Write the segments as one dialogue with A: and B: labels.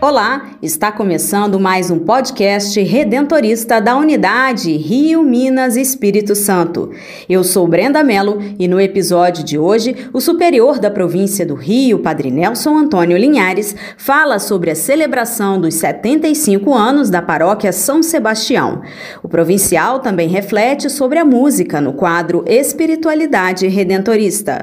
A: Olá, está começando mais um podcast redentorista da Unidade Rio Minas Espírito Santo. Eu sou Brenda Mello e no episódio de hoje, o superior da província do Rio, Padre Nelson Antônio Linhares, fala sobre a celebração dos 75 anos da paróquia São Sebastião. O provincial também reflete sobre a música no quadro Espiritualidade Redentorista.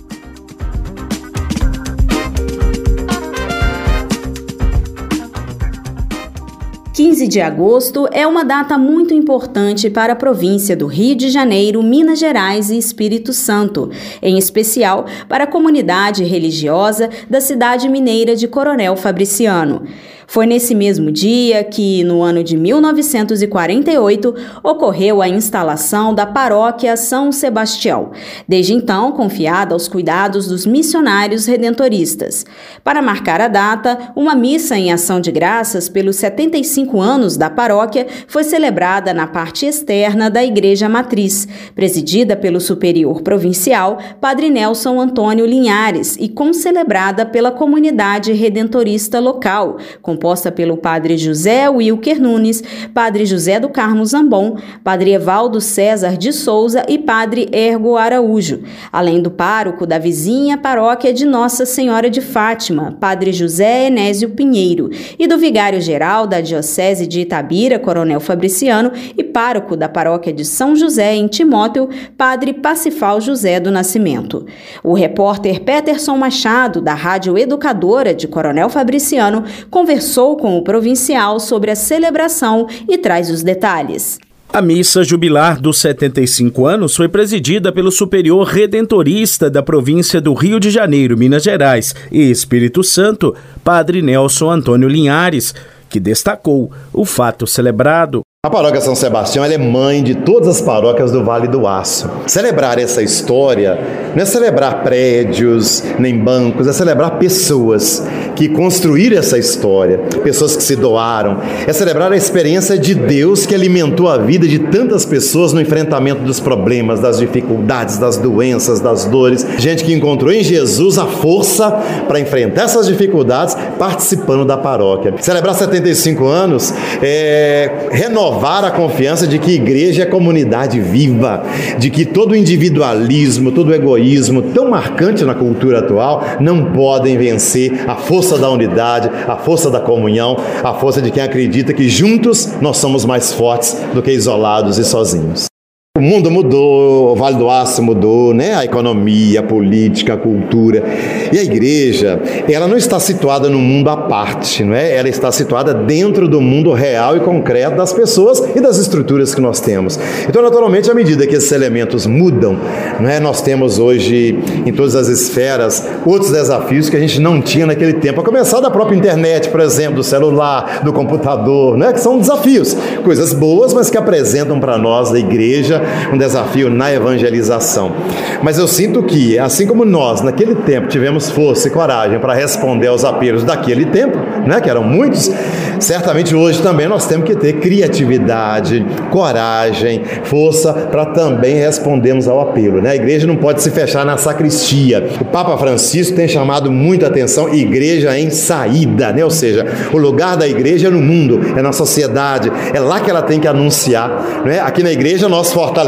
A: 15 de agosto é uma data muito importante para a província do Rio de Janeiro, Minas Gerais e Espírito Santo, em especial para a comunidade religiosa da cidade mineira de Coronel Fabriciano. Foi nesse mesmo dia que, no ano de 1948, ocorreu a instalação da paróquia São Sebastião, desde então confiada aos cuidados dos missionários redentoristas. Para marcar a data, uma missa em ação de graças pelos 75 anos da paróquia foi celebrada na parte externa da Igreja Matriz, presidida pelo superior provincial Padre Nelson Antônio Linhares e concelebrada pela comunidade redentorista local, com composta pelo padre José Wilker Nunes, padre José do Carmo Zambon, padre Evaldo César de Souza e padre Ergo Araújo, além do pároco da vizinha paróquia de Nossa Senhora de Fátima, padre José Enésio Pinheiro, e do vigário-geral da Diocese de Itabira, coronel Fabriciano, e pároco da paróquia de São José, em Timóteo, padre Pacifal José do Nascimento. O repórter Peterson Machado, da Rádio Educadora de Coronel Fabriciano, conversou com o provincial sobre a celebração e traz os detalhes.
B: A missa jubilar dos 75 anos foi presidida pelo superior redentorista da província do Rio de Janeiro, Minas Gerais e Espírito Santo, Padre Nelson Antônio Linhares, que destacou o fato celebrado.
C: A paróquia São Sebastião é mãe de todas as paróquias do Vale do Aço. Celebrar essa história não é celebrar prédios nem bancos, é celebrar pessoas que construíram essa história, pessoas que se doaram. É celebrar a experiência de Deus que alimentou a vida de tantas pessoas no enfrentamento dos problemas, das dificuldades, das doenças, das dores. Gente que encontrou em Jesus a força para enfrentar essas dificuldades participando da paróquia. Celebrar 75 anos é renovar a confiança de que igreja é comunidade viva, de que todo individualismo, todo egoísmo tão marcante na cultura atual não podem vencer a força da unidade, a força da comunhão, a força de quem acredita que juntos nós somos mais fortes do que isolados e sozinhos. O mundo mudou, o Vale do Aço mudou, né? A economia, a política, a cultura. E a igreja, ela não está situada no mundo à parte, não é? Ela está situada dentro do mundo real e concreto das pessoas e das estruturas que nós temos. Então, naturalmente, à medida que esses elementos mudam, não é? Nós temos hoje em todas as esferas outros desafios que a gente não tinha naquele tempo. A começar da própria internet, por exemplo, do celular, do computador, né? Que são desafios, coisas boas, mas que apresentam para nós da igreja um desafio na evangelização. Mas eu sinto que, assim como nós, naquele tempo, tivemos força e coragem para responder aos apelos daquele tempo, né, que eram muitos, certamente hoje também nós temos que ter criatividade, coragem, força para também respondermos ao apelo. Né? A igreja não pode se fechar na sacristia. O Papa Francisco tem chamado muita atenção igreja em saída, né? ou seja, o lugar da igreja é no mundo, é na sociedade, é lá que ela tem que anunciar. Né? Aqui na igreja nós fortalecemos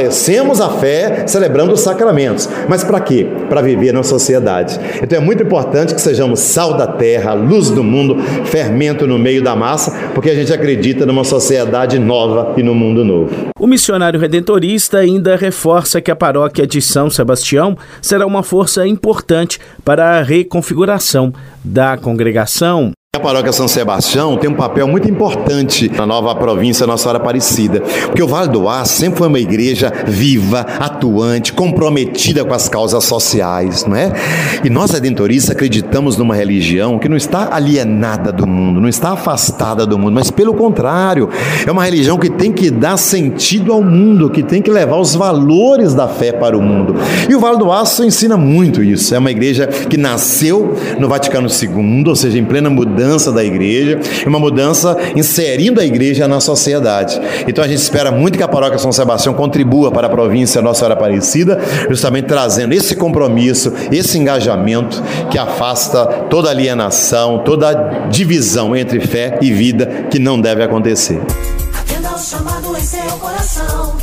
C: a fé celebrando os sacramentos. Mas para quê? Para viver na sociedade. Então é muito importante que sejamos sal da terra, luz do mundo, fermento no meio da massa, porque a gente acredita numa sociedade nova e no mundo novo.
B: O missionário redentorista ainda reforça que a paróquia de São Sebastião será uma força importante para a reconfiguração da congregação
D: A paróquia São Sebastião tem um papel muito importante na nova província Nossa Senhora Aparecida, porque o Vale do Aço sempre foi uma igreja viva, atuante, comprometida com as causas sociais, não é? E nós redentoristas acreditamos numa religião que não está alienada do mundo, não está afastada do mundo, mas pelo contrário, é uma religião que tem que dar sentido ao mundo, que tem que levar os valores da fé para o mundo. E o Vale do Aço ensina muito isso. É uma igreja que nasceu no Vaticano II, ou seja, em plena mudança mudança da igreja, uma mudança inserindo a igreja na sociedade. Então a gente espera muito que a paróquia São Sebastião contribua para a província Nossa Senhora Aparecida, justamente trazendo esse compromisso, esse engajamento que afasta toda alienação, toda divisão entre fé e vida que não deve acontecer. Atenda ao chamado em seu coração.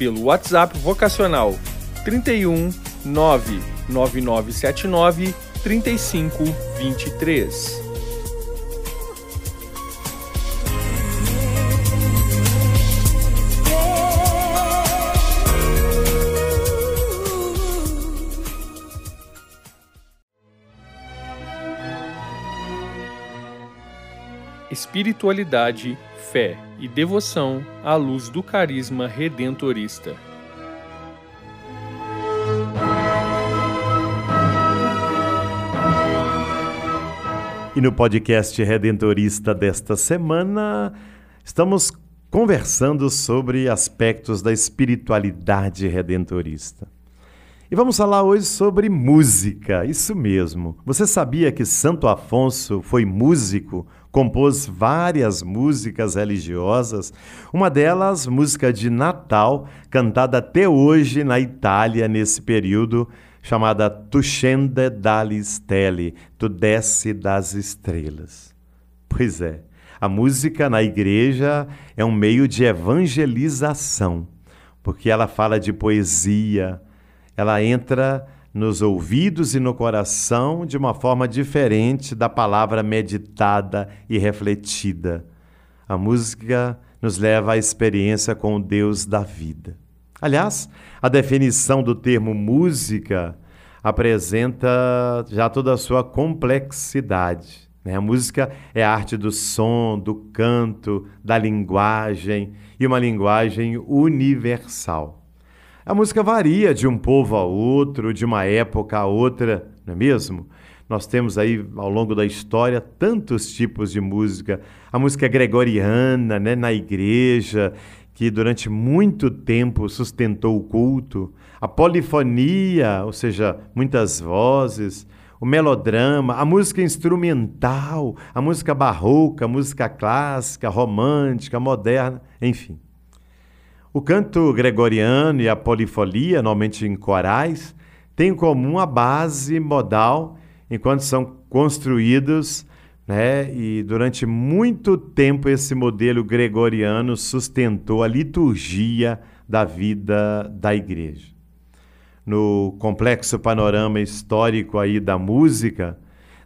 E: pelo WhatsApp vocacional 31 99979 3523. Espiritualidade, fé e devoção à luz do carisma redentorista.
C: E no podcast redentorista desta semana, estamos conversando sobre aspectos da espiritualidade redentorista. E vamos falar hoje sobre música, isso mesmo. Você sabia que Santo Afonso foi músico compôs várias músicas religiosas, uma delas, música de Natal, cantada até hoje na Itália nesse período, chamada Tu scende dalle stelle, Tu desce das estrelas. Pois é, a música na igreja é um meio de evangelização, porque ela fala de poesia, ela entra nos ouvidos e no coração de uma forma diferente da palavra meditada e refletida. A música nos leva à experiência com o Deus da vida. Aliás, a definição do termo música apresenta já toda a sua complexidade. Né? A música é a arte do som, do canto, da linguagem e uma linguagem universal. A música varia de um povo a outro, de uma época a outra, não é mesmo? Nós temos aí ao longo da história tantos tipos de música. A música gregoriana, né, na igreja, que durante muito tempo sustentou o culto. A polifonia, ou seja, muitas vozes. O melodrama, a música instrumental, a música barroca, a música clássica, romântica, moderna, enfim. O canto gregoriano e a polifonia, normalmente em corais, têm em comum a base modal enquanto são construídos, né? E durante muito tempo esse modelo gregoriano sustentou a liturgia da vida da igreja. No complexo panorama histórico aí da música,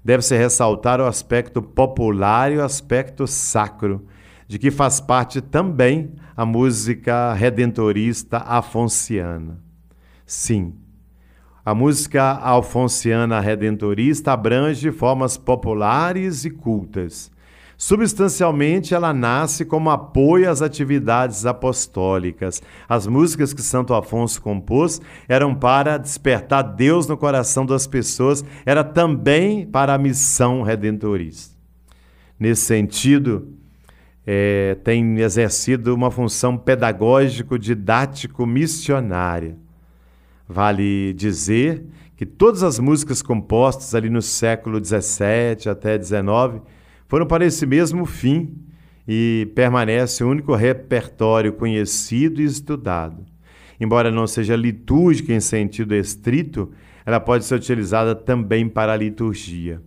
C: deve-se ressaltar o aspecto popular e o aspecto sacro, de que faz parte também a música redentorista afonciana. Sim, a música alfonciana redentorista abrange formas populares e cultas. Substancialmente, ela nasce como apoio às atividades apostólicas. As músicas que Santo Afonso compôs eram para despertar Deus no coração das pessoas, era também para a missão redentorista. Nesse sentido, é, tem exercido uma função pedagógico-didático-missionária. Vale dizer que todas as músicas compostas ali no século XVII até XIX foram para esse mesmo fim e permanece o único repertório conhecido e estudado. Embora não seja litúrgica em sentido estrito, ela pode ser utilizada também para a liturgia.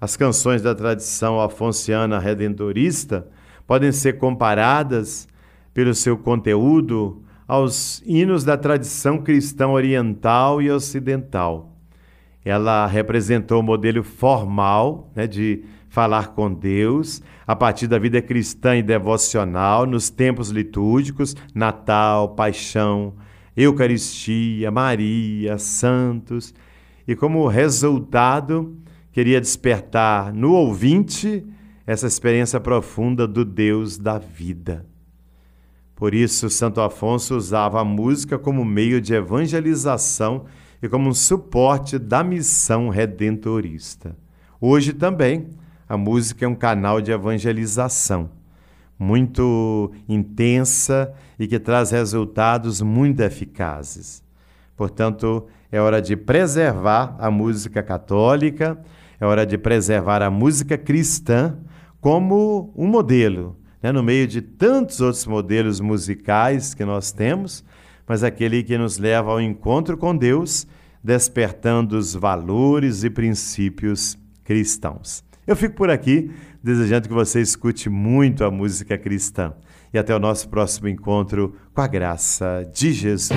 C: As canções da tradição afonciana redentorista podem ser comparadas, pelo seu conteúdo, aos hinos da tradição cristã oriental e ocidental. Ela representou o modelo formal né, de falar com Deus a partir da vida cristã e devocional nos tempos litúrgicos, Natal, Paixão, Eucaristia, Maria, Santos, e como resultado, queria despertar no ouvinte essa experiência profunda do Deus da vida. Por isso, Santo Afonso usava a música como meio de evangelização e como um suporte da missão redentorista. Hoje também, a música é um canal de evangelização muito intensa e que traz resultados muito eficazes. Portanto, é hora de preservar a música católica, é hora de preservar a música cristã como um modelo né, no meio de tantos outros modelos musicais que nós temos, mas aquele que nos leva ao encontro com Deus, despertando os valores e princípios cristãos. Eu fico por aqui, desejando que você escute muito a música cristã. E até o nosso próximo encontro com a graça de Jesus.